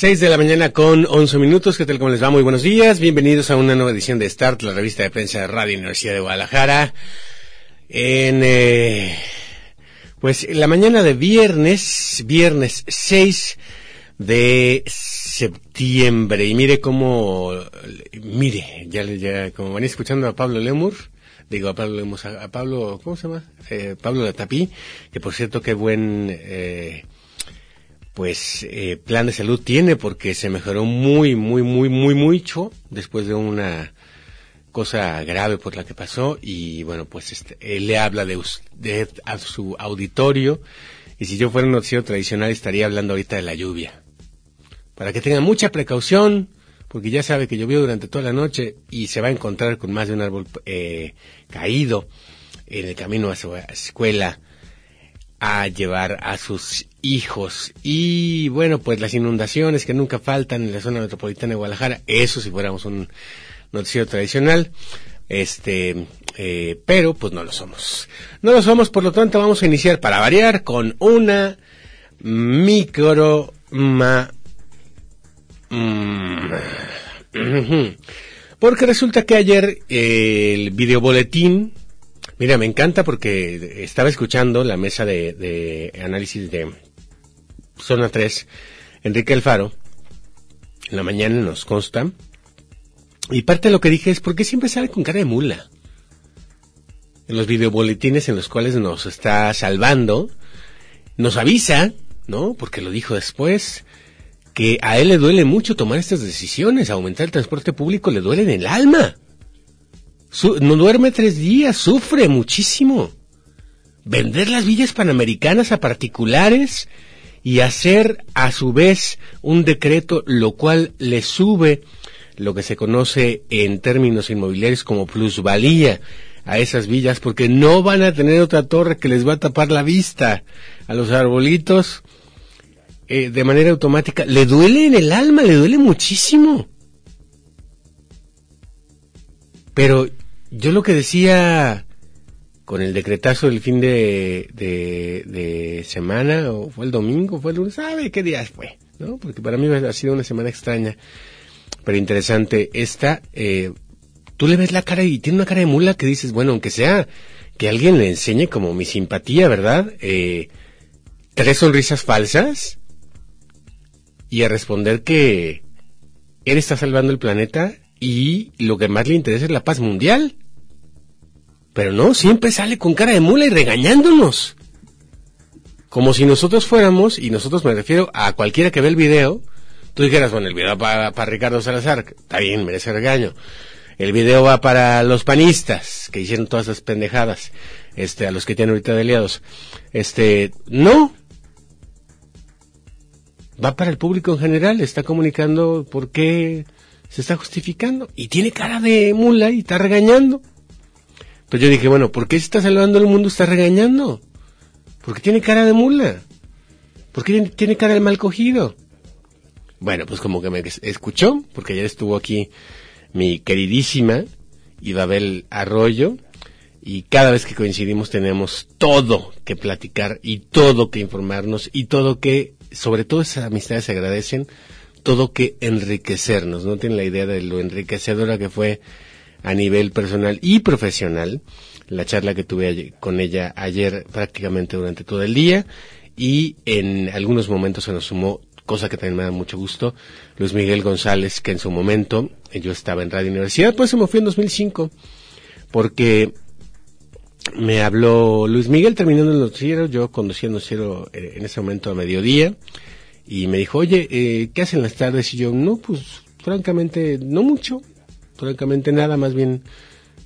Seis de la mañana con once minutos. ¿Qué tal? ¿Cómo les va? Muy buenos días. Bienvenidos a una nueva edición de Start, la revista de prensa de Radio Universidad de Guadalajara. En, eh, pues, la mañana de viernes, viernes 6 de septiembre. Y mire cómo, mire, ya, ya, como venía escuchando a Pablo Lemur, digo a Pablo a Pablo, ¿cómo se llama? Eh, Pablo Latapí, que por cierto, qué buen, eh, pues eh, plan de salud tiene porque se mejoró muy, muy, muy, muy, mucho después de una cosa grave por la que pasó y bueno, pues este, él le habla de usted a su auditorio y si yo fuera un noticiero tradicional estaría hablando ahorita de la lluvia. Para que tengan mucha precaución, porque ya sabe que llovió durante toda la noche y se va a encontrar con más de un árbol eh, caído en el camino a su escuela a llevar a sus hijos. Y bueno, pues las inundaciones que nunca faltan en la zona metropolitana de Guadalajara, eso si fuéramos un noticiero tradicional, este, eh, pero pues no lo somos. No lo somos, por lo tanto vamos a iniciar para variar con una micro ma, mm, porque resulta que ayer eh, el videoboletín Mira, me encanta porque estaba escuchando la mesa de análisis de Zona 3, Enrique Alfaro, en la mañana nos consta, y parte de lo que dije es, ¿por qué siempre sale con cara de mula? En los videoboletines en los cuales nos está salvando, nos avisa, ¿no? Porque lo dijo después, que a él le duele mucho tomar estas decisiones, aumentar el transporte público le duele en el alma. Su no duerme tres días, sufre muchísimo. Vender las villas panamericanas a particulares y hacer a su vez un decreto lo cual le sube lo que se conoce en términos inmobiliarios como plusvalía a esas villas porque no van a tener otra torre que les va a tapar la vista a los arbolitos eh, de manera automática. Le duele en el alma, le duele muchísimo. Pero yo lo que decía con el decretazo del fin de, de, de, semana, o fue el domingo, fue el lunes, ¿sabe qué día fue? ¿No? Porque para mí ha sido una semana extraña, pero interesante. Esta, eh, tú le ves la cara y tiene una cara de mula que dices, bueno, aunque sea que alguien le enseñe como mi simpatía, ¿verdad? Eh, tres sonrisas falsas y a responder que él está salvando el planeta y lo que más le interesa es la paz mundial. Pero no, siempre sale con cara de mula y regañándonos. Como si nosotros fuéramos, y nosotros me refiero a cualquiera que ve el video, tú dijeras, bueno, el video va para, Ricardo Salazar, está bien, merece regaño. El video va para los panistas, que hicieron todas esas pendejadas, este, a los que tienen ahorita de aliados. Este, no. Va para el público en general, está comunicando por qué se está justificando, y tiene cara de mula y está regañando. Pues yo dije, bueno, ¿por qué se está salvando el mundo? Está regañando. Porque tiene cara de mula. Porque tiene cara de mal cogido. Bueno, pues como que me escuchó, porque ayer estuvo aquí mi queridísima Ibabel Arroyo, y cada vez que coincidimos tenemos todo que platicar y todo que informarnos y todo que, sobre todo esas amistades se agradecen, todo que enriquecernos. No tienen la idea de lo enriquecedora que fue a nivel personal y profesional. La charla que tuve con ella ayer prácticamente durante todo el día y en algunos momentos se nos sumó, cosa que también me da mucho gusto, Luis Miguel González, que en su momento yo estaba en Radio Universidad, pues se me fui en 2005, porque me habló Luis Miguel terminando el noticiero, yo conducía el noticiero eh, en ese momento a mediodía, y me dijo, oye, eh, ¿qué hacen las tardes? Y yo, no, pues francamente, no mucho, francamente nada, más bien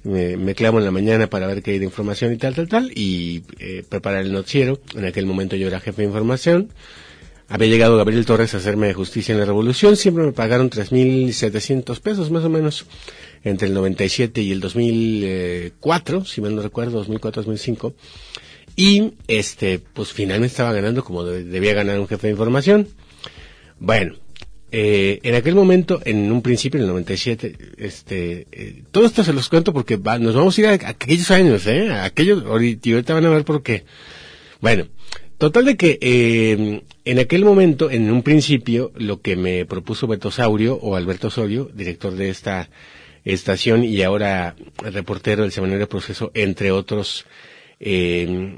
me, me, clamo en la mañana para ver qué hay de información y tal, tal, tal, y eh, preparar el noticiero. En aquel momento yo era jefe de información. Había llegado Gabriel Torres a hacerme justicia en la revolución, siempre me pagaron 3.700 pesos más o menos entre el 97 y el 2004, si mal no recuerdo, 2004-2005. Y, este, pues finalmente estaba ganando como debía ganar un jefe de información. Bueno, eh, en aquel momento, en un principio, en el 97, este, eh, todo esto se los cuento porque nos vamos a ir a, aquellos años, ¿eh? A aquellos, ahorita van a ver por qué. Bueno, total de que eh, en aquel momento, en un principio, lo que me propuso Beto Saurio, o Alberto Osorio, director de esta estación y ahora reportero del Semanario Proceso, entre otros eh,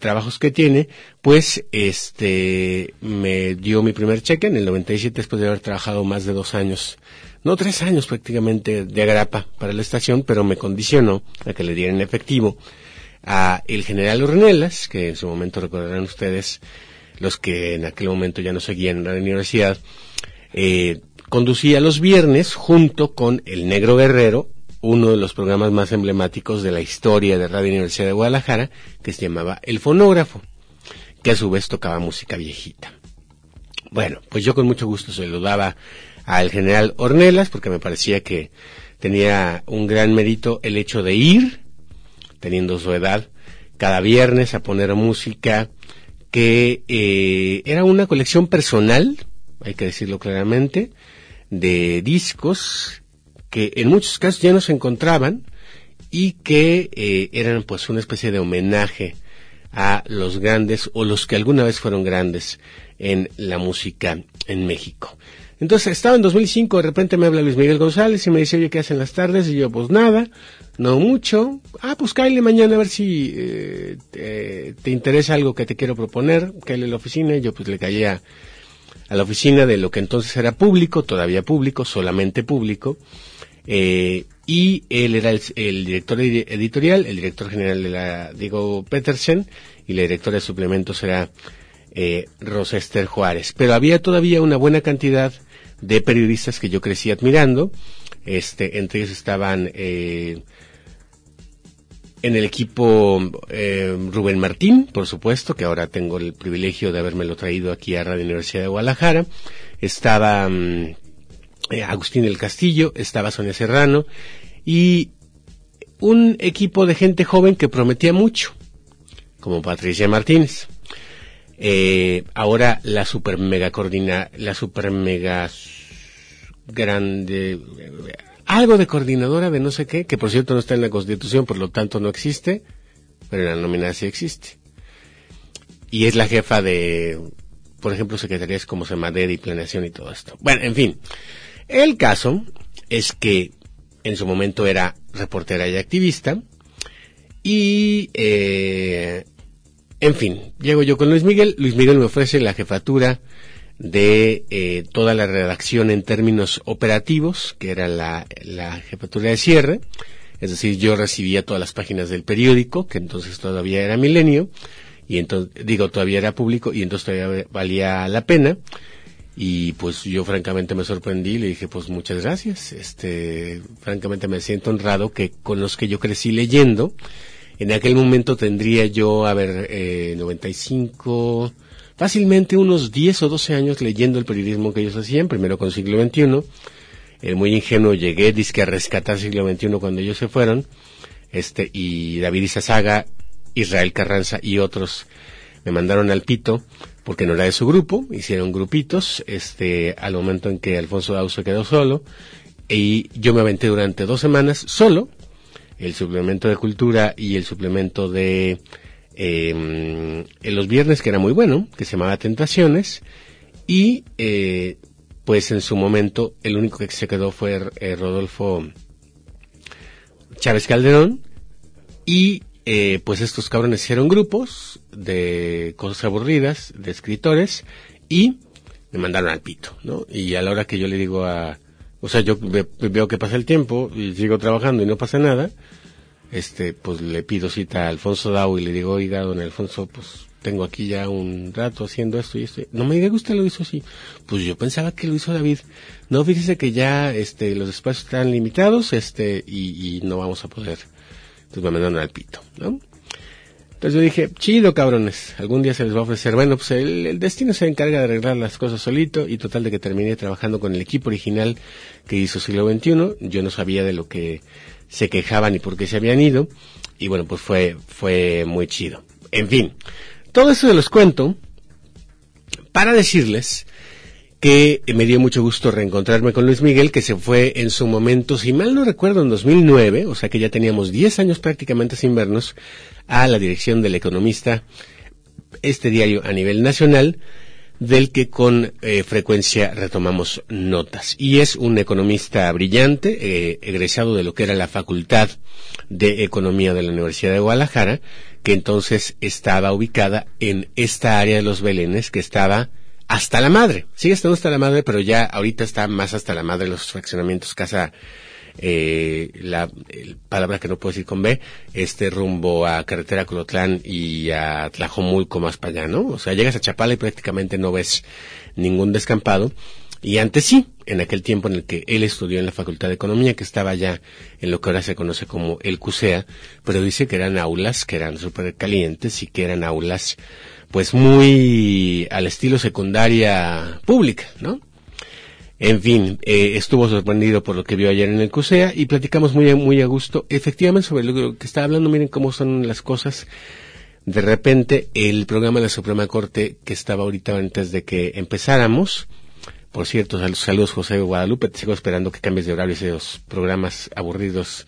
trabajos que tiene, pues este me dio mi primer cheque en el 97 después de haber trabajado más de dos años, no tres años prácticamente de agrapa para la estación, pero me condicionó a que le dieran efectivo a el general Ornelas, que en su momento recordarán ustedes los que en aquel momento ya no seguían la universidad, eh, conducía los viernes junto con el Negro Guerrero uno de los programas más emblemáticos de la historia de Radio Universidad de Guadalajara, que se llamaba El Fonógrafo, que a su vez tocaba música viejita. Bueno, pues yo con mucho gusto se lo daba al general Ornelas, porque me parecía que tenía un gran mérito el hecho de ir, teniendo su edad, cada viernes a poner música que eh, era una colección personal, hay que decirlo claramente, de discos que en muchos casos ya no se encontraban y que eh, eran pues una especie de homenaje a los grandes o los que alguna vez fueron grandes en la música en México. Entonces estaba en 2005, de repente me habla Luis Miguel González y me dice, oye, ¿qué hacen las tardes? Y yo, pues nada, no mucho. Ah, pues cállale mañana a ver si eh, te, interesa algo que te quiero proponer. Cállale a la oficina. Y yo pues le caía a la oficina de lo que entonces era público, todavía público, solamente público. Eh, y él era el, director editorial, el director general de la Diego Petersen y la directora de suplementos era eh, Rosa Esther Juárez. Pero había todavía una buena cantidad de periodistas que yo crecí admirando. Este, entre ellos estaban eh, en el equipo eh, Rubén Martín, por supuesto, que ahora tengo el privilegio de habérmelo traído aquí a Radio Universidad de Guadalajara. Estaba mm, eh, Agustín del Castillo, estaba Sonia Serrano y un equipo de gente joven que prometía mucho, como Patricia Martínez. Eh, ahora la super mega coordina, la super mega grande, algo de coordinadora de no sé qué, que por cierto no está en la constitución, por lo tanto no existe, pero en la nómina sí existe. Y es la jefa de, por ejemplo, secretarías como Semadera y Planeación y todo esto. Bueno, en fin. El caso es que en su momento era reportera y activista y, eh, en fin, llego yo con Luis Miguel. Luis Miguel me ofrece la jefatura de eh, toda la redacción en términos operativos, que era la, la jefatura de cierre. Es decir, yo recibía todas las páginas del periódico, que entonces todavía era milenio, y entonces, digo, todavía era público, y entonces todavía valía la pena. Y pues yo francamente me sorprendí, le dije pues muchas gracias, este, francamente me siento honrado que con los que yo crecí leyendo, en aquel momento tendría yo, a ver, eh, 95, fácilmente unos 10 o 12 años leyendo el periodismo que ellos hacían, primero con siglo XXI, el muy ingenuo llegué, disque a rescatar siglo XXI cuando ellos se fueron, este, y David Izazaga, Israel Carranza y otros me mandaron al pito, porque no era de su grupo, hicieron grupitos, este, al momento en que Alfonso Dau se quedó solo, y yo me aventé durante dos semanas solo, el suplemento de cultura y el suplemento de eh, en los viernes, que era muy bueno, que se llamaba Tentaciones, y eh, pues en su momento el único que se quedó fue eh, Rodolfo Chávez Calderón, y eh, pues estos cabrones hicieron grupos de cosas aburridas, de escritores, y me mandaron al pito, ¿no? Y a la hora que yo le digo a, o sea, yo veo que pasa el tiempo y sigo trabajando y no pasa nada, este, pues le pido cita a Alfonso Dau y le digo, oiga, don Alfonso, pues tengo aquí ya un rato haciendo esto y esto. No me diga que usted lo hizo así. Pues yo pensaba que lo hizo David. No, fíjese que ya, este, los espacios están limitados, este, y, y no vamos a poder. Entonces me mandaron al pito, ¿no? Entonces yo dije, chido cabrones, algún día se les va a ofrecer. Bueno, pues el, destino se encarga de arreglar las cosas solito y total de que terminé trabajando con el equipo original que hizo siglo XXI. Yo no sabía de lo que se quejaban y por qué se habían ido. Y bueno, pues fue, fue muy chido. En fin, todo eso de los cuento para decirles que me dio mucho gusto reencontrarme con Luis Miguel, que se fue en su momento, si mal no recuerdo, en 2009, o sea que ya teníamos 10 años prácticamente sin vernos, a la dirección del economista, este diario a nivel nacional, del que con eh, frecuencia retomamos notas. Y es un economista brillante, eh, egresado de lo que era la Facultad de Economía de la Universidad de Guadalajara, que entonces estaba ubicada en esta área de los Belenes, que estaba hasta la madre. Sigue estando hasta la madre, pero ya ahorita está más hasta la madre los fraccionamientos casa eh, la palabra que no puedo decir con B, este rumbo a carretera Colotlán y a Tlajomulco más para allá, ¿no? O sea, llegas a Chapala y prácticamente no ves ningún descampado. Y antes sí, en aquel tiempo en el que él estudió en la Facultad de Economía, que estaba ya en lo que ahora se conoce como el CUSEA, pero dice que eran aulas que eran súper calientes y que eran aulas pues muy al estilo secundaria pública, ¿no? En fin, eh, estuvo sorprendido por lo que vio ayer en el CUSEA y platicamos muy, muy a gusto, efectivamente, sobre lo que está hablando, miren cómo son las cosas. De repente, el programa de la Suprema Corte, que estaba ahorita antes de que empezáramos, por cierto, saludos José Guadalupe, te sigo esperando que cambies de horario esos programas aburridos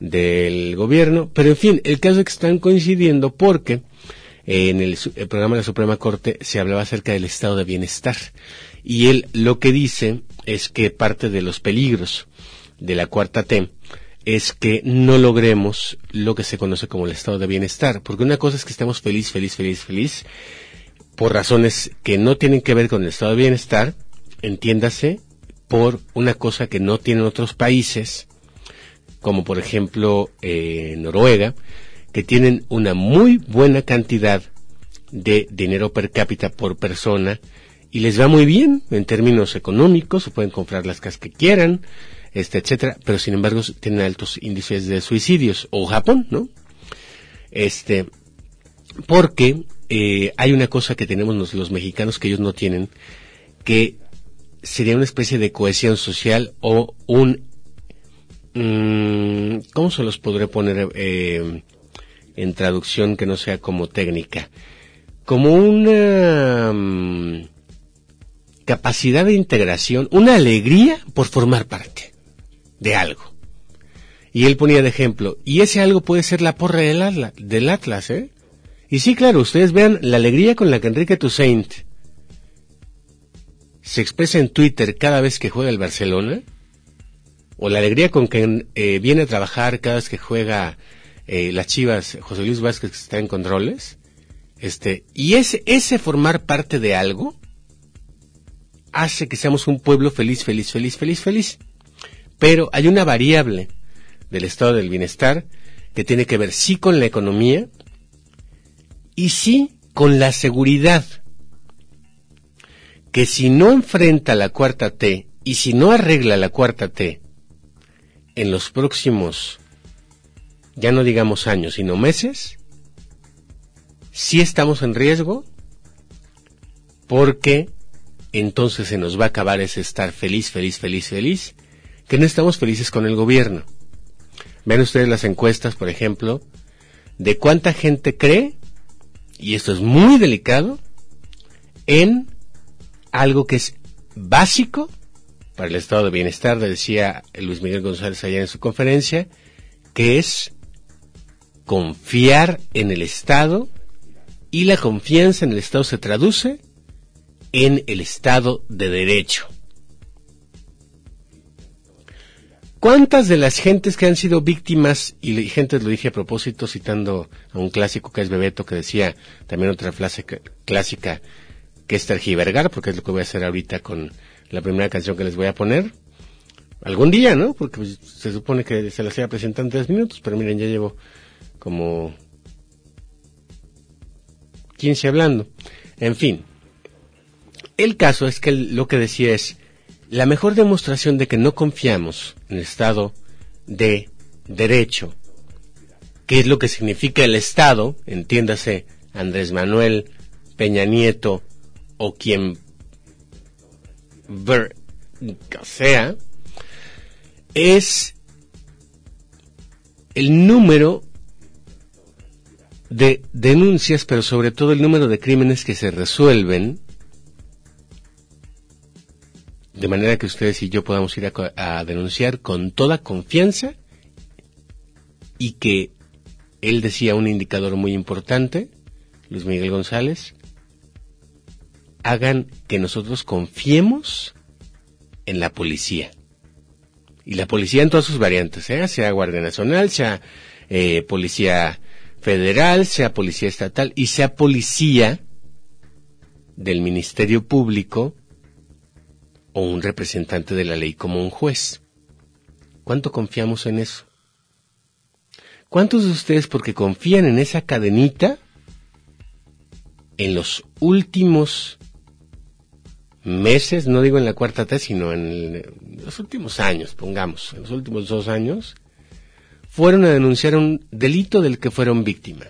del gobierno, pero en fin, el caso es que están coincidiendo porque en el, programa de la Suprema Corte se hablaba acerca del estado de bienestar. Y él lo que dice es que parte de los peligros de la cuarta T es que no logremos lo que se conoce como el estado de bienestar. Porque una cosa es que estemos feliz, feliz, feliz, feliz, por razones que no tienen que ver con el estado de bienestar, entiéndase, por una cosa que no tienen otros países, como por ejemplo eh, Noruega, que tienen una muy buena cantidad de dinero per cápita por persona y les va muy bien en términos económicos, se pueden comprar las casas que quieran, este, etcétera, pero sin embargo tienen altos índices de suicidios, o Japón, ¿no? Este, porque eh, hay una cosa que tenemos los, mexicanos que ellos no tienen, que sería una especie de cohesión social o un, mm, ¿cómo se los podré poner? Eh, en traducción que no sea como técnica, como una mm, capacidad de integración, una alegría por formar parte de algo. Y él ponía de ejemplo, y ese algo puede ser la porra del, Atlas, ¿eh? Y sí, claro, ustedes vean la alegría con la que Enrique Toussaint se expresa en Twitter cada vez que juega el Barcelona, o la alegría con que eh, viene a trabajar cada vez que juega eh, las Chivas, José Luis Vázquez que está en controles, este, y ese, ese formar parte de algo hace que seamos un pueblo feliz, feliz, feliz, feliz, feliz. Pero hay una variable del estado del bienestar que tiene que ver sí con la economía y sí con la seguridad. Que si no enfrenta la cuarta T y si no arregla la cuarta T en los próximos ya no digamos años, sino meses, si estamos en riesgo porque entonces se nos va a acabar ese estar feliz, feliz, feliz, feliz, que no estamos felices con el gobierno. Ven ustedes las encuestas, por ejemplo, de cuánta gente cree, y esto es muy delicado, en algo que es básico para el estado de bienestar, decía Luis Miguel González allá en su conferencia, que es confiar en el Estado y la confianza en el Estado se traduce en el Estado de Derecho. ¿Cuántas de las gentes que han sido víctimas, y gentes lo dije a propósito citando a un clásico que es Bebeto que decía también otra frase clásica que es tergivergar, porque es lo que voy a hacer ahorita con la primera canción que les voy a poner. Algún día, ¿no? Porque pues, se supone que se las iba a en tres minutos, pero miren, ya llevo como 15 hablando. En fin, el caso es que lo que decía es, la mejor demostración de que no confiamos en el Estado de Derecho qué es lo que significa el Estado, entiéndase Andrés Manuel, Peña Nieto o quien ver, sea, es el número de denuncias, pero sobre todo el número de crímenes que se resuelven, de manera que ustedes y yo podamos ir a, denunciar con toda confianza y que él decía un indicador muy importante, Luis Miguel González, hagan que nosotros confiemos en la policía. Y la policía en todas sus variantes, ¿eh? sea Guardia Nacional, sea eh, Policía Federal, sea Policía Estatal y sea Policía del Ministerio Público o un representante de la ley como un juez. ¿Cuánto confiamos en eso? ¿Cuántos de ustedes, porque confían en esa cadenita, en los últimos meses, no digo en la cuarta T, sino en los últimos años, pongamos, en los últimos dos años, fueron a denunciar un delito del que fueron víctima.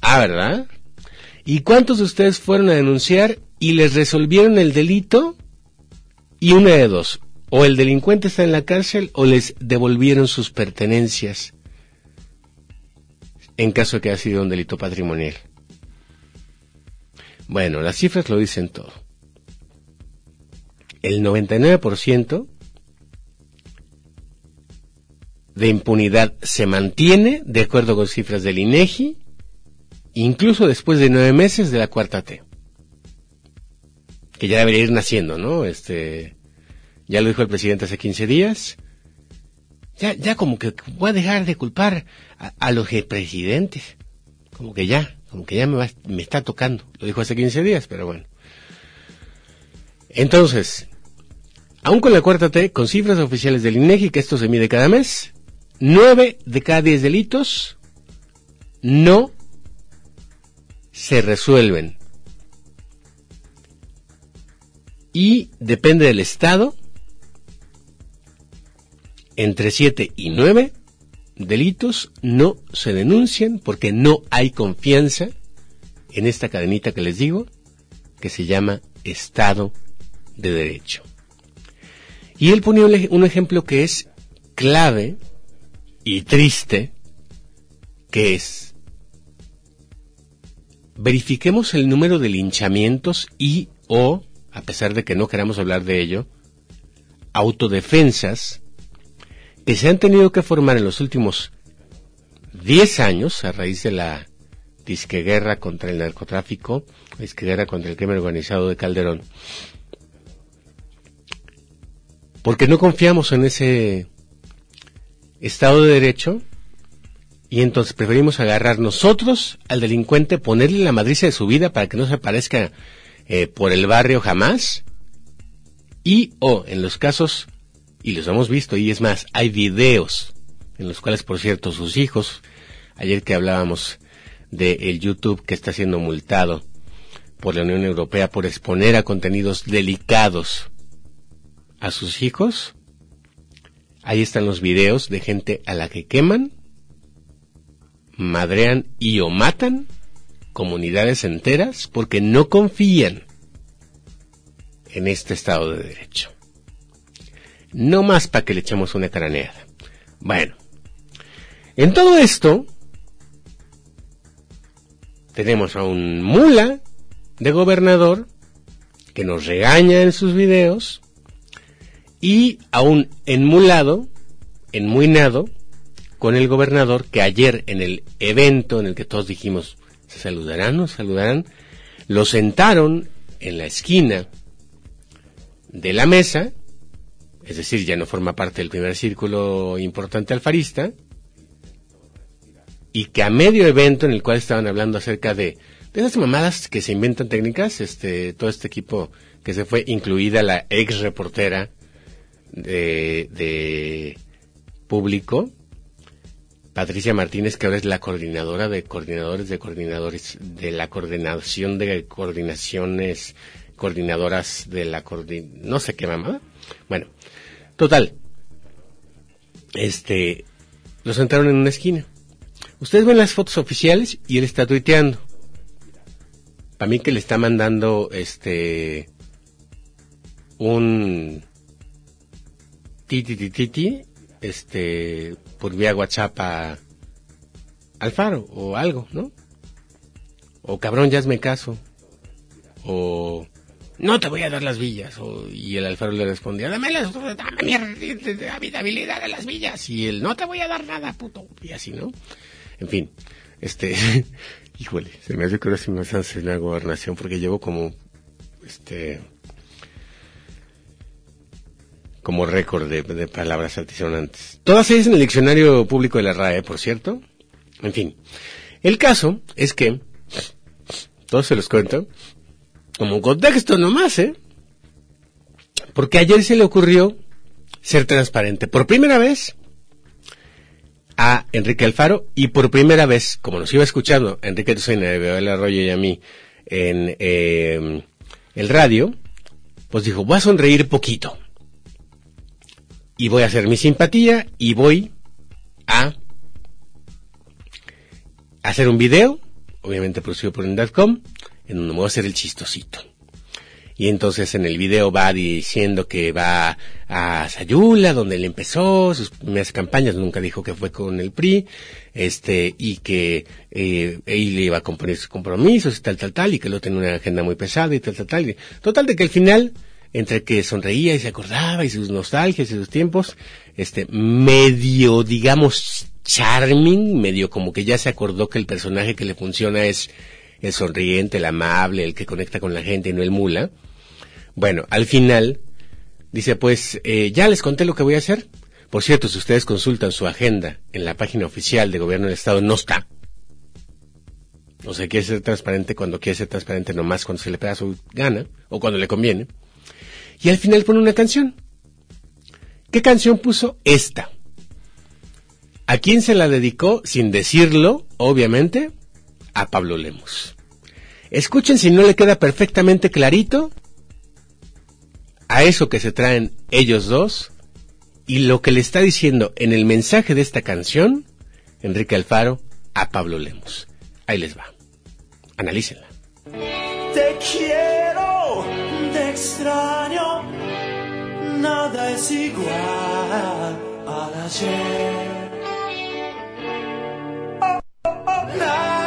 Ah, ¿verdad? ¿Y cuántos de ustedes fueron a denunciar y les resolvieron el delito? Y una de dos, o el delincuente está en la cárcel o les devolvieron sus pertenencias en caso de que haya sido un delito patrimonial. Bueno, las cifras lo dicen todo. El 99% de impunidad se mantiene, de acuerdo con cifras del INEGI, incluso después de nueve meses de la cuarta T. Que ya debería ir naciendo, ¿no? Este, ya lo dijo el presidente hace 15 días. Ya, ya como que voy a dejar de culpar a, los presidentes. Como que ya, como que ya me, me está tocando. Lo dijo hace 15 días, pero bueno. Entonces, aún con la cuarta T, con cifras oficiales del INEGI, que esto se mide cada mes, nueve de cada diez delitos no se resuelven. Y depende del estado, entre siete y nueve delitos no se denuncian porque no hay confianza en esta cadenita que les digo, que se llama Estado de Derecho. Y él pone un ejemplo que es clave y triste, que es, verifiquemos el número de linchamientos y o, a pesar de que no queramos hablar de ello, autodefensas que se han tenido que formar en los últimos 10 años a raíz de la disque guerra contra el narcotráfico, disque guerra contra el crimen organizado de Calderón. Porque no confiamos en ese Estado de Derecho y entonces preferimos agarrar nosotros al delincuente, ponerle la madriza de su vida para que no se aparezca eh, por el barrio jamás y o en los casos, y los hemos visto, y es más, hay videos en los cuales, por cierto, sus hijos, ayer que hablábamos de el YouTube que está siendo multado por la Unión Europea por exponer a contenidos delicados a sus hijos, Ahí están los videos de gente a la que queman, madrean y o matan comunidades enteras porque no confían en este Estado de Derecho. No más para que le echemos una craneada. Bueno, en todo esto tenemos a un mula de gobernador que nos regaña en sus videos y aún enmulado, enmuinado, con el gobernador que ayer en el evento en el que todos dijimos, ¿se saludarán o saludarán? Lo sentaron en la esquina de la mesa, es decir, ya no forma parte del primer círculo importante alfarista, y que a medio evento en el cual estaban hablando acerca de, de esas mamadas que se inventan técnicas, este, todo este equipo que se fue, incluida la ex reportera de, público, Patricia Martínez, que ahora es la coordinadora de coordinadores de coordinadores de la coordinación de coordinaciones, coordinadoras de la no sé qué mamá. Bueno, total. Este, lo sentaron en una esquina. Ustedes ven las fotos oficiales y él está tuiteando. Para mí que le está mandando este un titi este por vía WhatsApp a Alfaro o algo, ¿no? O cabrón, ya hazme caso. O no te voy a dar las villas. O, y el Alfaro le respondía, dame las, dame mi habilidad de las villas. Y él, no te voy a dar nada, puto. Y así, ¿no? En fin, este, híjole, se me hace que ahora me en la gobernación porque llevo como, este, como récord de, palabras altisonantes. Todas ellas en el diccionario público de la RAE, por cierto. En fin, el caso es que, todos se los cuento, como contexto nomás, ¿eh? Porque ayer se le ocurrió ser transparente. Por primera vez, a Enrique Alfaro y por primera vez, como nos iba escuchando Enrique Tucena, el Arroyo y a mí en eh, el radio, pues dijo, voy a sonreír poquito y voy a hacer mi simpatía y voy a hacer un video, obviamente producido por Indadcom, en donde voy a hacer el chistosito y entonces en el video va diciendo que va a Sayula, donde él empezó sus primeras campañas, nunca dijo que fue con el PRI, este, y que eh, él iba a componer sus compromisos y tal, tal, tal, y que lo tenía una agenda muy pesada y tal, tal, tal. Total de que al final, entre que sonreía y se acordaba y sus nostalgias y sus tiempos, este, medio, digamos, charming, medio como que ya se acordó que el personaje que le funciona es el sonriente, el amable, el que conecta con la gente y no el mula. Bueno, al final dice, pues eh, ya les conté lo que voy a hacer. Por cierto, si ustedes consultan su agenda en la página oficial de Gobierno del Estado, no está. O sea, quiere ser transparente cuando quiere ser transparente nomás cuando se le pega su gana o cuando le conviene. Y al final pone una canción. ¿Qué canción puso? Esta. ¿A quién se la dedicó sin decirlo, obviamente? A Pablo Lemos. Escuchen si no le queda perfectamente clarito a eso que se traen ellos dos y lo que le está diciendo en el mensaje de esta canción Enrique Alfaro a Pablo Lemos. Ahí les va. Analícenla. Te quiero, extraño, nada es igual a ayer. Oh, oh, oh, nada,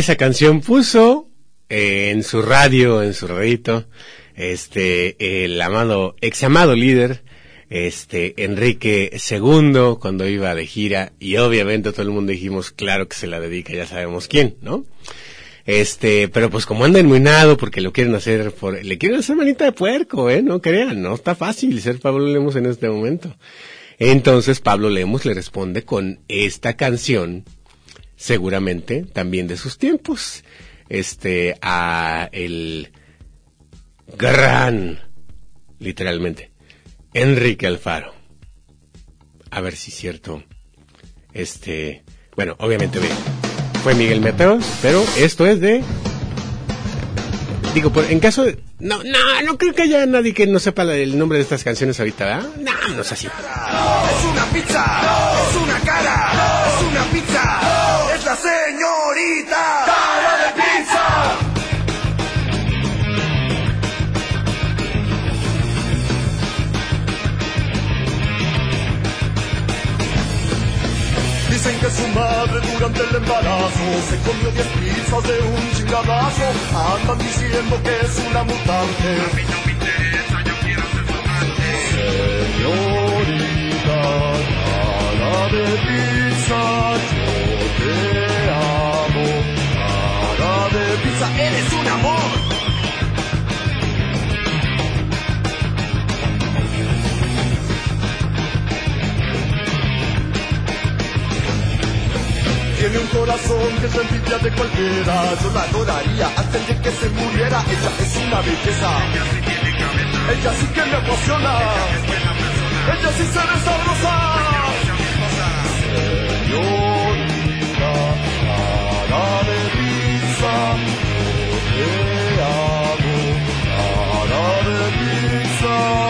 esa canción puso en su radio, en su radito, este, el amado, ex amado líder, este, Enrique II, cuando iba de gira, y obviamente todo el mundo dijimos, claro que se la dedica, ya sabemos quién, ¿no? Este, pero pues como anda enmuinado porque lo quieren hacer por, le quieren hacer manita de puerco, eh, no crean, no está fácil ser Pablo Lemos en este momento. Entonces Pablo Lemos le responde con esta canción, seguramente también de sus tiempos, este, a el gran, literalmente, Enrique Alfaro. A ver si es cierto, este, bueno, obviamente fue Miguel Mateos, pero esto es de... Digo, por, en caso de... No, no, no creo que haya nadie que no sepa el nombre de estas canciones ahorita, ¿verdad? No, no es así. Es una pizza, es una cara, es una pizza, Dicen que su madre durante el embarazo se comió 10 pizzas de un chingadazo. Andan diciendo que es una mutante. Señorita, cara de pizza, yo te amo. Cara de pizza, eres un amor. Que la envidia de cualquiera. Yo la adoraría el día que se muriera. Ella es una belleza. Ella sí que me apasiona. Ella sí se ve sabrosa. Señorita, cara de pizza, yo te amo. Cara de pizza.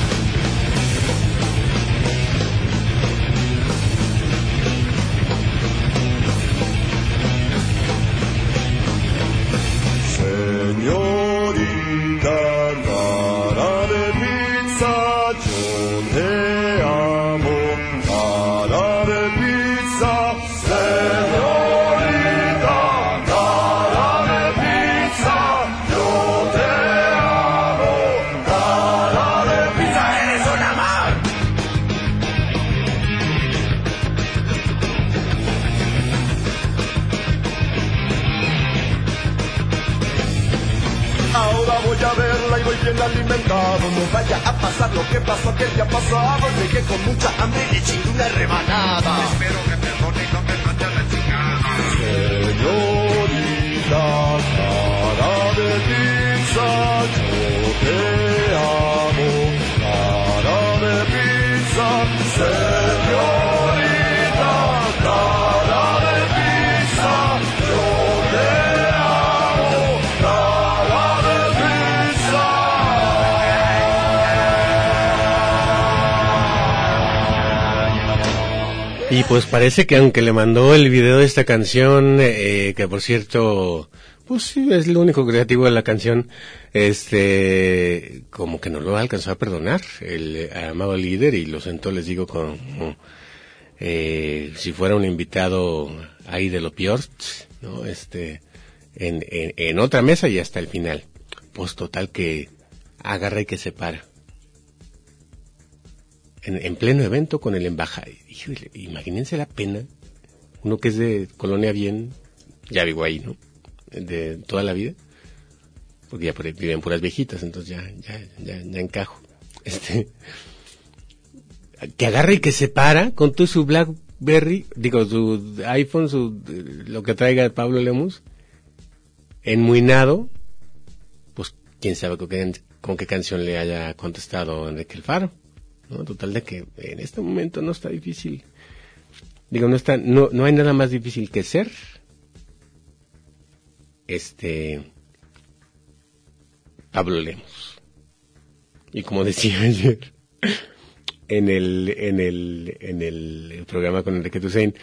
Vaya a pasar lo que pasó aquel día pasado. Llegué con mucha hambre y le chingué una rebanada. Espero que perdone y no me mande la chingada. Señorita, cara de pizza, yo te amo. Cara de pizza, Y pues parece que aunque le mandó el video de esta canción, eh, que por cierto, pues sí, es lo único creativo de la canción, este, como que no lo alcanzó a perdonar el eh, amado líder y lo sentó, les digo, como, eh, si fuera un invitado ahí de lo peor, ¿no? Este, en, en, en otra mesa y hasta el final. Pues total que agarra y que se para. En, en pleno evento con el embajador. Imagínense la pena. Uno que es de colonia bien, ya vivo ahí, ¿no? De toda la vida. Porque ya viven puras viejitas, entonces ya, ya, ya, ya encajo. Este, que agarre y que se para con todo su Blackberry, digo, su iPhone, su, lo que traiga Pablo Lemus, enmuinado, pues quién sabe con qué, con qué canción le haya contestado Enrique El Faro. Total de que en este momento no está difícil. Digo, no está, no, no hay nada más difícil que ser. Este. Pablo Lemos. Y como decía ayer, en el, en el, en el programa con Enrique Toussaint,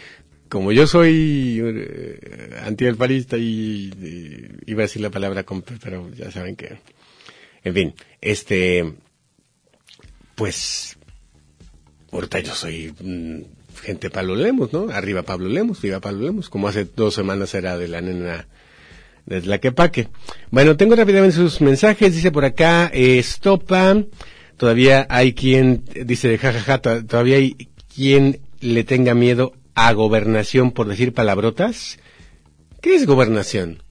como yo soy eh, antialfarista y, iba a decir la palabra pero ya saben que, en fin, este, pues, ahorita yo soy mm, gente Pablo Lemos, ¿no? Arriba Pablo Lemos, viva Pablo Lemos, como hace dos semanas era de la nena de la que paque. Bueno, tengo rápidamente sus mensajes, dice por acá, eh, Estopa, todavía hay quien, dice jajaja, to- todavía hay quien le tenga miedo a gobernación por decir palabrotas. ¿Qué es gobernación?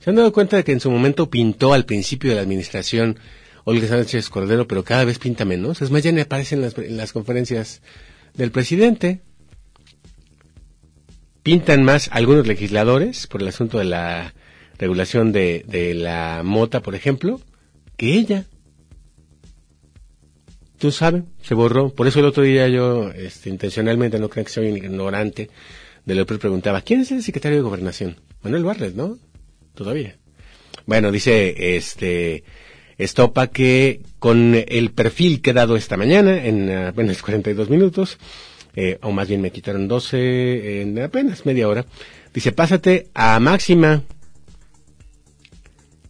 ¿Se han dado cuenta de que en su momento pintó al principio de la administración Olga Sánchez Cordero, pero cada vez pinta menos? Es más, ya ni aparece en las, en las conferencias del presidente. Pintan más algunos legisladores por el asunto de la regulación de, de la mota, por ejemplo, que ella. Tú sabes, se borró. Por eso el otro día yo, este, intencionalmente, no creo que soy ignorante, de lo que preguntaba, ¿quién es el secretario de Gobernación? Manuel Barlet, ¿no? Todavía. Bueno, dice, este, Estopa que con el perfil que he dado esta mañana, en apenas 42 minutos, eh, o más bien me quitaron 12 en apenas media hora, dice, pásate a máxima,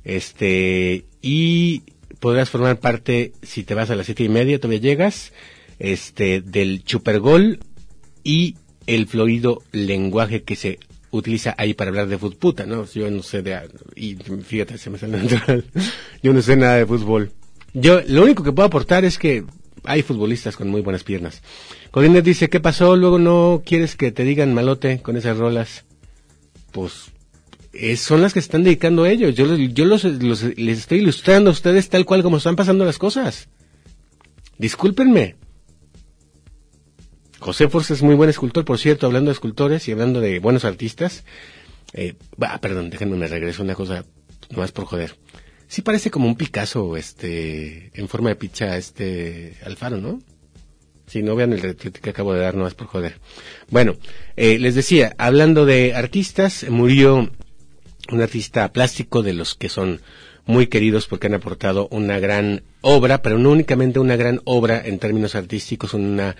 este, y podrás formar parte, si te vas a las siete y media, todavía llegas, este, del chupergol y el florido lenguaje que se utiliza ahí para hablar de fútbol, ¿no? Yo no sé de, y fíjate, se me sale natural. Yo no sé nada de fútbol. Yo, lo único que puedo aportar es que hay futbolistas con muy buenas piernas. Codines dice, ¿qué pasó? Luego no quieres que te digan malote con esas rolas. Pues, es, son las que están dedicando a ellos. Yo, yo los, los- les estoy ilustrando a ustedes tal cual como están pasando las cosas. Discúlpenme. José Force es muy buen escultor, por cierto, hablando de escultores y hablando de buenos artistas. Eh, bah, perdón, déjenme me regreso una cosa, nomás por joder. Sí parece como un Picasso, este, en forma de pizza, este, Alfaro, ¿no? Si no vean el retrato que acabo de dar, nomás por joder. Bueno, eh, les decía, hablando de artistas, murió un artista plástico de los que son muy queridos porque han aportado una gran obra, pero no únicamente una gran obra en términos artísticos, una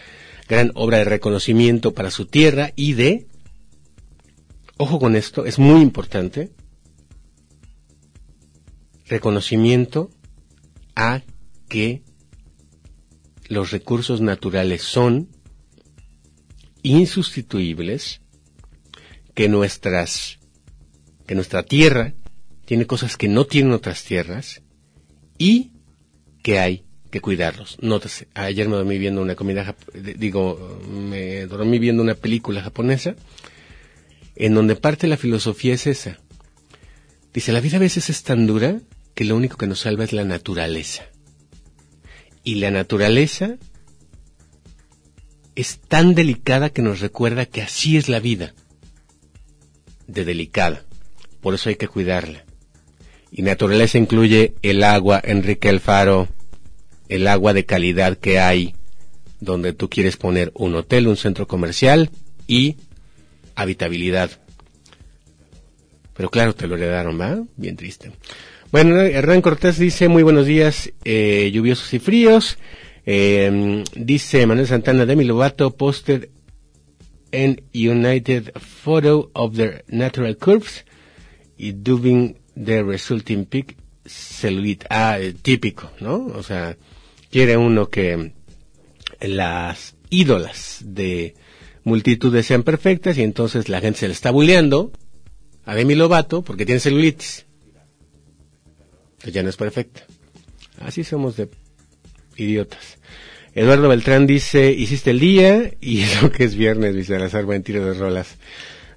gran obra de reconocimiento para su tierra y de, ojo con esto, es muy importante, reconocimiento a que los recursos naturales son insustituibles, que nuestras que nuestra tierra tiene cosas que no tienen otras tierras y que hay que cuidarlos. Nótese, ayer me dormí viendo una comida, digo, me dormí viendo una película japonesa en donde parte la filosofía es esa. Dice, la vida a veces es tan dura que lo único que nos salva es la naturaleza. Y la naturaleza es tan delicada que nos recuerda que así es la vida, de delicada. Por eso hay que cuidarla. Y naturaleza incluye el agua, Enrique Alfaro, el agua de calidad que hay donde tú quieres poner un hotel, un centro comercial y habitabilidad. Pero claro, te lo heredaron, ¿va? Bien triste. Bueno, Hernán Cortés dice, muy buenos días, eh, lluviosos y fríos. Eh, dice Manuel Santana, Demi Lovato posted an United photo of their natural curves y dubbing the resulting peak cellulite. Ah, eh, típico, ¿no? O sea, quiere uno que las ídolas de multitudes sean perfectas y entonces la gente se le está bulleando a Demi Lovato porque tiene celulitis. Pues ya no es perfecta. Así somos de idiotas. Eduardo Beltrán dice, hiciste el día y eso que es viernes, dice Salazar, buen tiro de rolas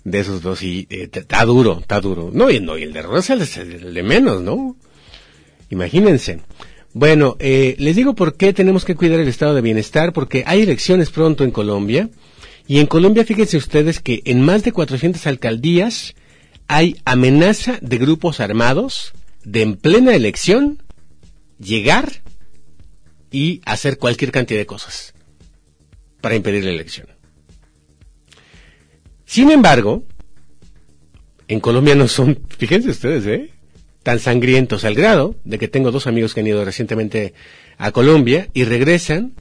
de esos dos y está duro, está duro. No, y, no, y el de rolas es el de menos, ¿no? Imagínense. Bueno, eh, les digo por qué tenemos que cuidar el estado de bienestar, porque hay elecciones pronto en Colombia, y en Colombia fíjense ustedes que en más de 400 alcaldías hay amenaza de grupos armados de en plena elección llegar y hacer cualquier cantidad de cosas para impedir la elección. Sin embargo, en Colombia no son, fíjense ustedes, ¿eh? Tan sangrientos al grado de que tengo dos amigos que han ido recientemente a Colombia y regresan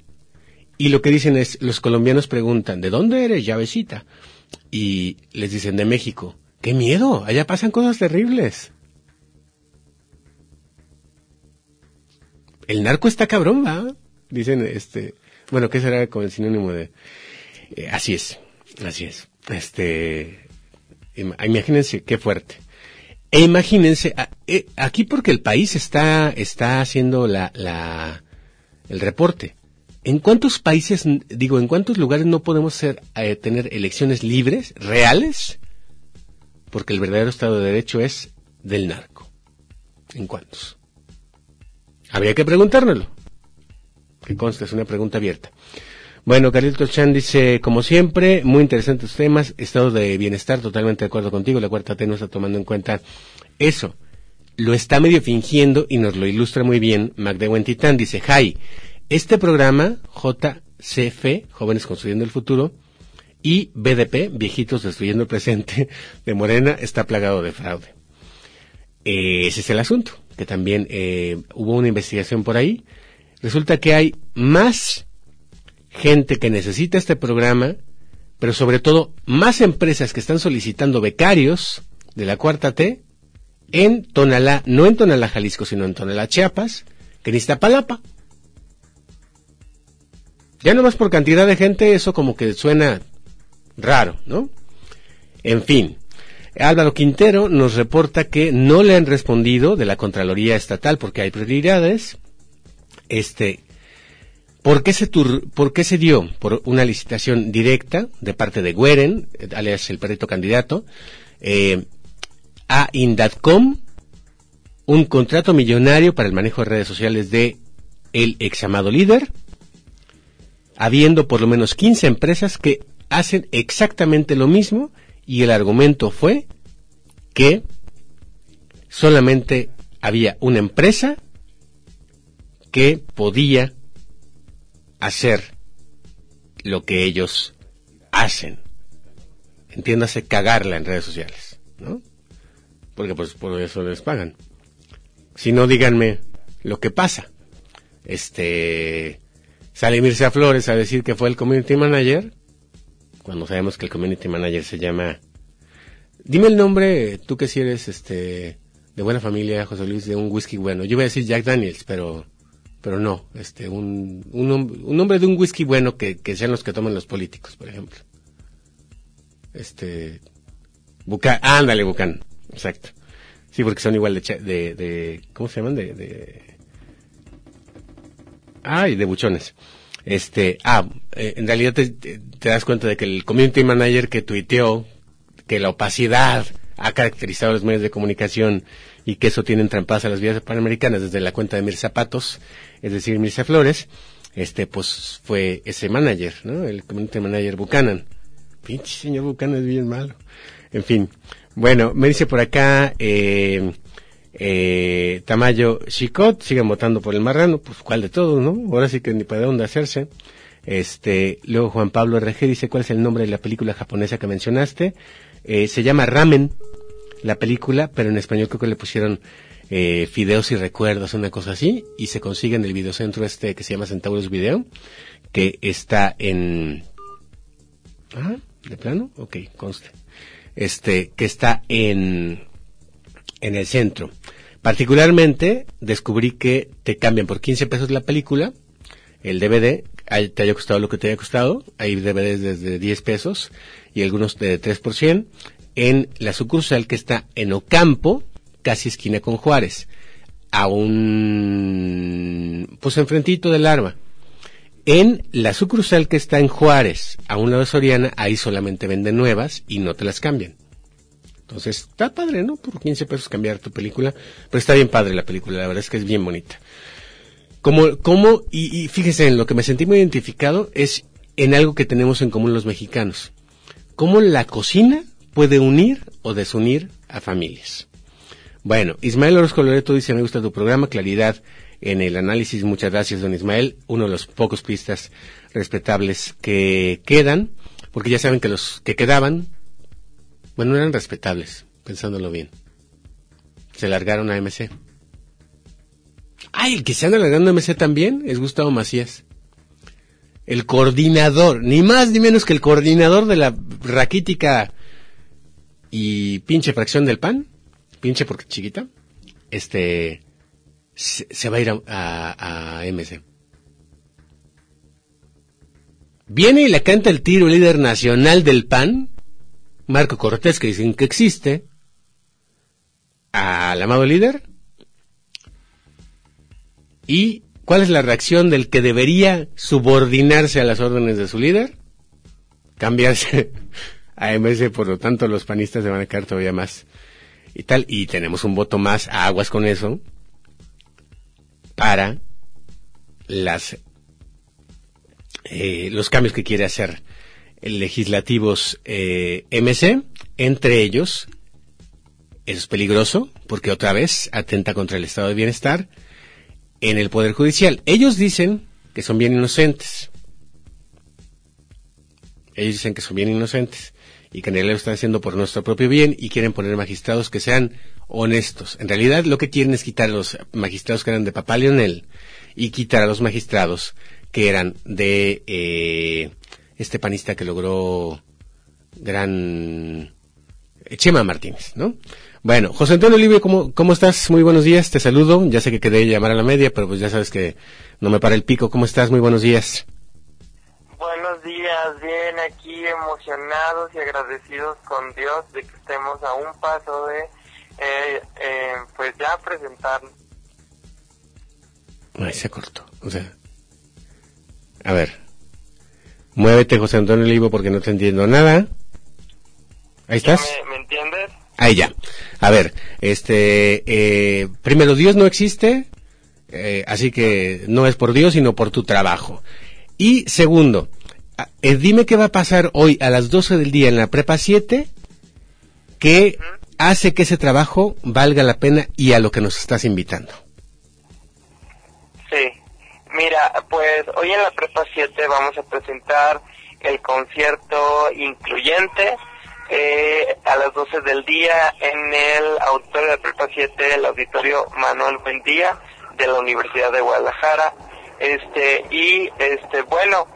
y lo que dicen es, los colombianos preguntan, ¿de dónde eres, llavecita? Y les dicen, de México. ¡Qué miedo! Allá pasan cosas terribles. El narco está cabrón, ¿va? Dicen, este, bueno, ¿qué será con el sinónimo de? Eh, así es, así es. Este, imagínense qué fuerte. E imagínense, eh, aquí porque el país está, está haciendo la, la, el reporte. ¿En cuántos países, digo, en cuántos lugares no podemos ser, eh, tener elecciones libres, reales? Porque el verdadero Estado de Derecho es del narco. ¿En cuántos? Habría que preguntárnoslo. Que consta, es una pregunta abierta. Bueno, Carlito Chan dice, como siempre, muy interesantes temas, estado de bienestar, totalmente de acuerdo contigo, la cuarta T no está tomando en cuenta eso. Lo está medio fingiendo y nos lo ilustra muy bien Magdewen Titán. Dice, Jai, este programa, JCF, Jóvenes Construyendo el Futuro, y BDP, Viejitos Destruyendo el Presente, de Morena, está plagado de fraude. ese es el asunto, que también eh, hubo una investigación por ahí. Resulta que hay más gente que necesita este programa, pero sobre todo más empresas que están solicitando becarios de la cuarta T en Tonalá, no en Tonalá, Jalisco, sino en Tonalá, Chiapas, que en Iztapalapa. Ya nomás por cantidad de gente eso como que suena raro, ¿no? En fin, Álvaro Quintero nos reporta que no le han respondido de la Contraloría Estatal porque hay prioridades. Este, ¿Por qué, se ¿Por qué se dio? Por una licitación directa de parte de Gueren, alias el perrito candidato, eh, a Indatcom, un contrato millonario para el manejo de redes sociales de el examado líder, habiendo por lo menos 15 empresas que hacen exactamente lo mismo y el argumento fue que solamente había una empresa que podía hacer lo que ellos hacen. Entiéndase cagarla en redes sociales, ¿no? Porque pues por eso les pagan. Si no, díganme lo que pasa. Este, sale Mircea Flores a decir que fue el community manager, cuando sabemos que el community manager se llama... Dime el nombre, tú que si eres este de buena familia, José Luis, de un whisky bueno. Yo voy a decir Jack Daniels, pero pero no, este, un, un, un nombre de un whisky bueno que, que, sean los que toman los políticos, por ejemplo. Este, Bucán, ándale, Bucán, exacto. Sí, porque son igual de, de, de ¿cómo se llaman? De, de, ay, de buchones. Este, ah, eh, en realidad te, te, das cuenta de que el community manager que tuiteó que la opacidad ha caracterizado a los medios de comunicación y que eso tiene trampadas a las vías panamericanas desde la cuenta de Mir Zapatos, es decir, Mirza Flores, este, pues fue ese manager, ¿no? El community manager Buchanan. Pinche señor Buchanan es bien malo. En fin. Bueno, me dice por acá, eh, eh, Tamayo Chicot, sigan votando por el marrano, pues cuál de todos, ¿no? Ahora sí que ni para dónde hacerse. Este, luego Juan Pablo RG dice cuál es el nombre de la película japonesa que mencionaste. Eh, se llama Ramen, la película, pero en español creo que le pusieron eh, Fideos y Recuerdos, una cosa así, y se consigue en el videocentro este que se llama Centauros Video, que está en... Ah, ¿de plano? Ok, conste. Este, que está en, en el centro. Particularmente, descubrí que te cambian por 15 pesos la película, el DVD, te haya costado lo que te haya costado, hay DVDs desde 10 pesos y algunos de 3%, en la sucursal que está en Ocampo, casi esquina con Juárez, a un, pues enfrentito del arma. En la sucursal que está en Juárez, a un lado de Soriana, ahí solamente venden nuevas y no te las cambian. Entonces, está padre, ¿no? Por 15 pesos cambiar tu película. Pero está bien padre la película, la verdad es que es bien bonita. Como, como, y, y fíjese, en lo que me sentí muy identificado es en algo que tenemos en común los mexicanos. Cómo la cocina puede unir o desunir a familias. Bueno, Ismael Orozco Loreto dice, me gusta tu programa, claridad en el análisis. Muchas gracias, don Ismael. Uno de los pocos pistas respetables que quedan, porque ya saben que los que quedaban, bueno, eran respetables, pensándolo bien. Se largaron a MC. Ay, el que se anda largando a MC también es Gustavo Macías. El coordinador, ni más ni menos que el coordinador de la raquítica y pinche fracción del pan, pinche porque chiquita, este, se, va a ir a, a, MC. Viene y le canta el tiro líder nacional del PAN, Marco Cortés, que dicen que existe, al amado líder. ¿Y cuál es la reacción del que debería subordinarse a las órdenes de su líder? Cambiarse a MS, por lo tanto los panistas se van a quedar todavía más y tal, y tenemos un voto más a aguas con eso para las eh, los cambios que quiere hacer legislativos eh, MC, entre ellos es peligroso porque otra vez atenta contra el estado de bienestar en el Poder Judicial. Ellos dicen que son bien inocentes. Ellos dicen que son bien inocentes y que en realidad lo están haciendo por nuestro propio bien y quieren poner magistrados que sean honestos. En realidad lo que quieren es quitar a los magistrados que eran de Papá Lionel y quitar a los magistrados que eran de eh, este panista que logró gran Chema Martínez, ¿no? Bueno, José Antonio Olivia, ¿cómo, ¿cómo estás? Muy buenos días, te saludo. Ya sé que quedé llamar a la media, pero pues ya sabes que no me para el pico. ¿Cómo estás? Muy buenos días. Días, bien aquí emocionados y agradecidos con Dios de que estemos a un paso de, eh, eh, pues ya presentar. Ay, se cortó. O sea, a ver, muévete José Antonio Olivo porque no te entiendo nada. Ahí estás. ¿Me, entiendes? Ahí ya. A ver, este, eh, primero, Dios no existe, eh, así que no es por Dios, sino por tu trabajo. Y segundo, eh, dime qué va a pasar hoy a las 12 del día en la Prepa 7 que hace que ese trabajo valga la pena y a lo que nos estás invitando. Sí, mira, pues hoy en la Prepa 7 vamos a presentar el concierto incluyente eh, a las 12 del día en el auditorio de Prepa 7, el auditorio Manuel Buendía de la Universidad de Guadalajara. Este, y este, bueno,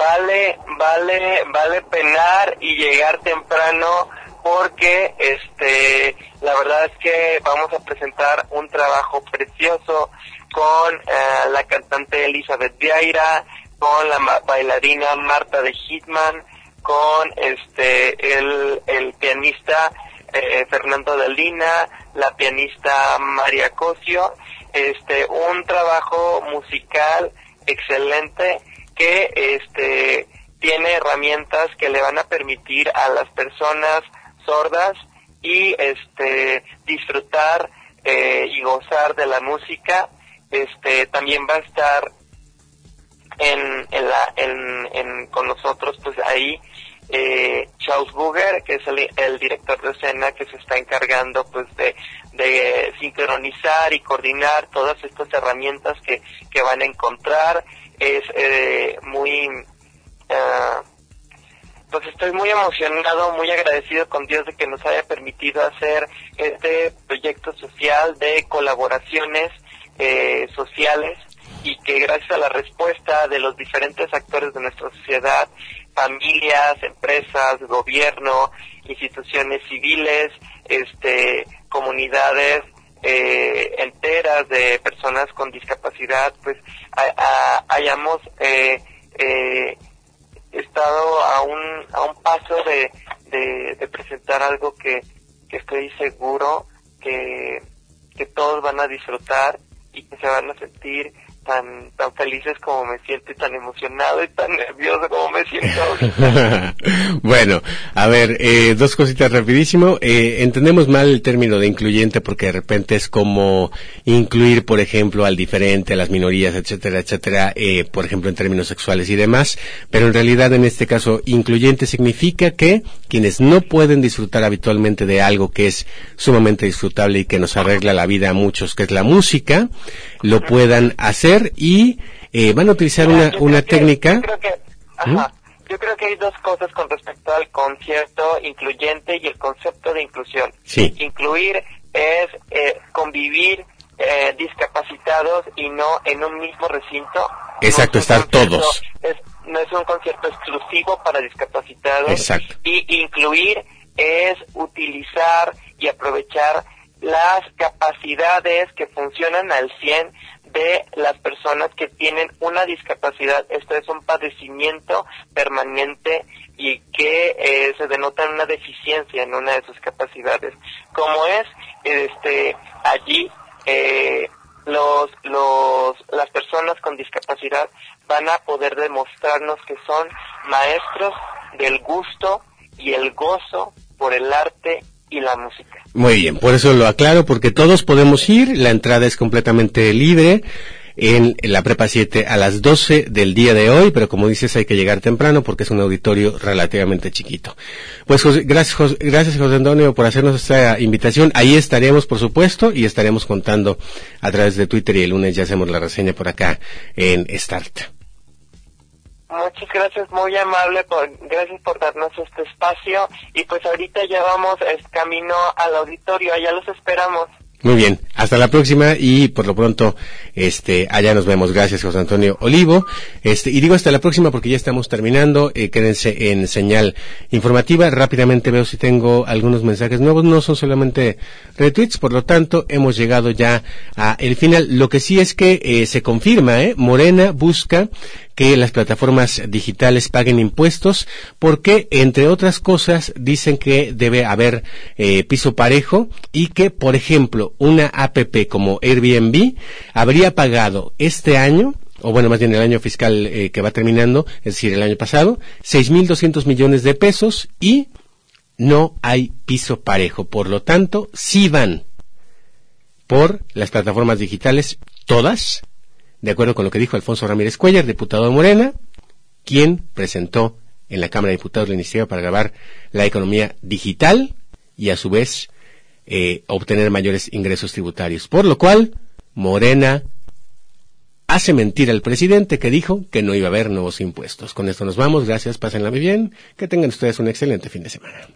vale, vale, vale penar y llegar temprano porque este, la verdad es que vamos a presentar un trabajo precioso con eh, la cantante Elizabeth Vieira, con la bailarina Marta de Hitman, con este el, el pianista eh, Fernando Dalina, la pianista María Cosio, este un trabajo musical excelente que este tiene herramientas que le van a permitir a las personas sordas y este disfrutar eh, y gozar de la música este también va a estar en, en la en, con nosotros pues ahí eh, Charles Buger, que es el, director de escena que se está encargando pues de, de sincronizar y coordinar todas estas herramientas que, que van a encontrar. Es eh, muy... Uh, pues estoy muy emocionado, muy agradecido con Dios de que nos haya permitido hacer este proyecto social de colaboraciones eh, sociales y que gracias a la respuesta de los diferentes actores de nuestra sociedad familias, empresas, gobierno, instituciones civiles, este, comunidades eh, enteras de personas con discapacidad, pues hayamos eh, eh, estado a un, a un paso de, de, presentar algo que, que estoy seguro que, que todos van a disfrutar y que se van a sentir tan tan felices como me siento tan emocionado y tan nervioso como me siento. bueno, a ver, eh, dos cositas rapidísimo. Eh, entendemos mal el término de incluyente porque de repente es como incluir, por ejemplo, al diferente, a las minorías, etcétera, etcétera, eh, por ejemplo, en términos sexuales y demás. Pero en realidad, en este caso, incluyente significa que quienes no pueden disfrutar habitualmente de algo que es sumamente disfrutable y que nos arregla la vida a muchos, que es la música, lo puedan hacer y eh, van a utilizar una, una técnica. yo, creo que, ajá, yo creo que hay dos cosas con respecto al concierto incluyente y el concepto de inclusión. Sí. Incluir es eh, convivir eh, discapacitados y no en un mismo recinto. Exacto, No es un estar concierto- todos. es- no es un concierto exclusivo para discapacitados. Exacto. Y incluir es utilizar y aprovechar las capacidades que funcionan al 100 de las personas que tienen una discapacidad. Esto es un padecimiento permanente y que eh, se denota en una deficiencia en una de sus capacidades. Como es, este, allí eh, los, los, las personas con discapacidad van a poder demostrarnos que son maestros del gusto y el gozo por el arte y la música. Muy bien, por eso lo aclaro, porque todos podemos ir, la entrada es completamente libre en la Prepa 7 a las 12 del día de hoy, pero como dices hay que llegar temprano porque es un auditorio relativamente chiquito. Pues José- gracias, José, gracias José Antonio por hacernos esta invitación. Ahí estaremos, por supuesto, y estaremos contando a través de Twitter y el lunes ya hacemos la reseña por acá en Start. Muchas gracias, muy amable, por, gracias por darnos este espacio y pues ahorita ya vamos camino al auditorio, allá los esperamos. Muy bien, hasta la próxima y por lo pronto, este, allá nos vemos. Gracias, José Antonio Olivo. Este, y digo hasta la próxima porque ya estamos terminando. Eh, quédense en señal informativa. Rápidamente veo si tengo algunos mensajes nuevos. No son solamente retweets, por lo tanto, hemos llegado ya a el final. Lo que sí es que eh, se confirma, ¿eh? Morena busca que las plataformas digitales paguen impuestos porque, entre otras cosas, dicen que debe haber eh, piso parejo y que, por ejemplo, una APP como Airbnb habría pagado este año o bueno, más bien el año fiscal eh, que va terminando, es decir, el año pasado, 6.200 millones de pesos y no hay piso parejo. Por lo tanto, sí van por las plataformas digitales, todas, de acuerdo con lo que dijo Alfonso Ramírez Cuellar, diputado de Morena, quien presentó en la Cámara de Diputados la iniciativa para grabar la economía digital y a su vez eh, obtener mayores ingresos tributarios. Por lo cual, Morena hace mentir al presidente que dijo que no iba a haber nuevos impuestos. Con esto nos vamos. Gracias, pásenla muy bien. Que tengan ustedes un excelente fin de semana.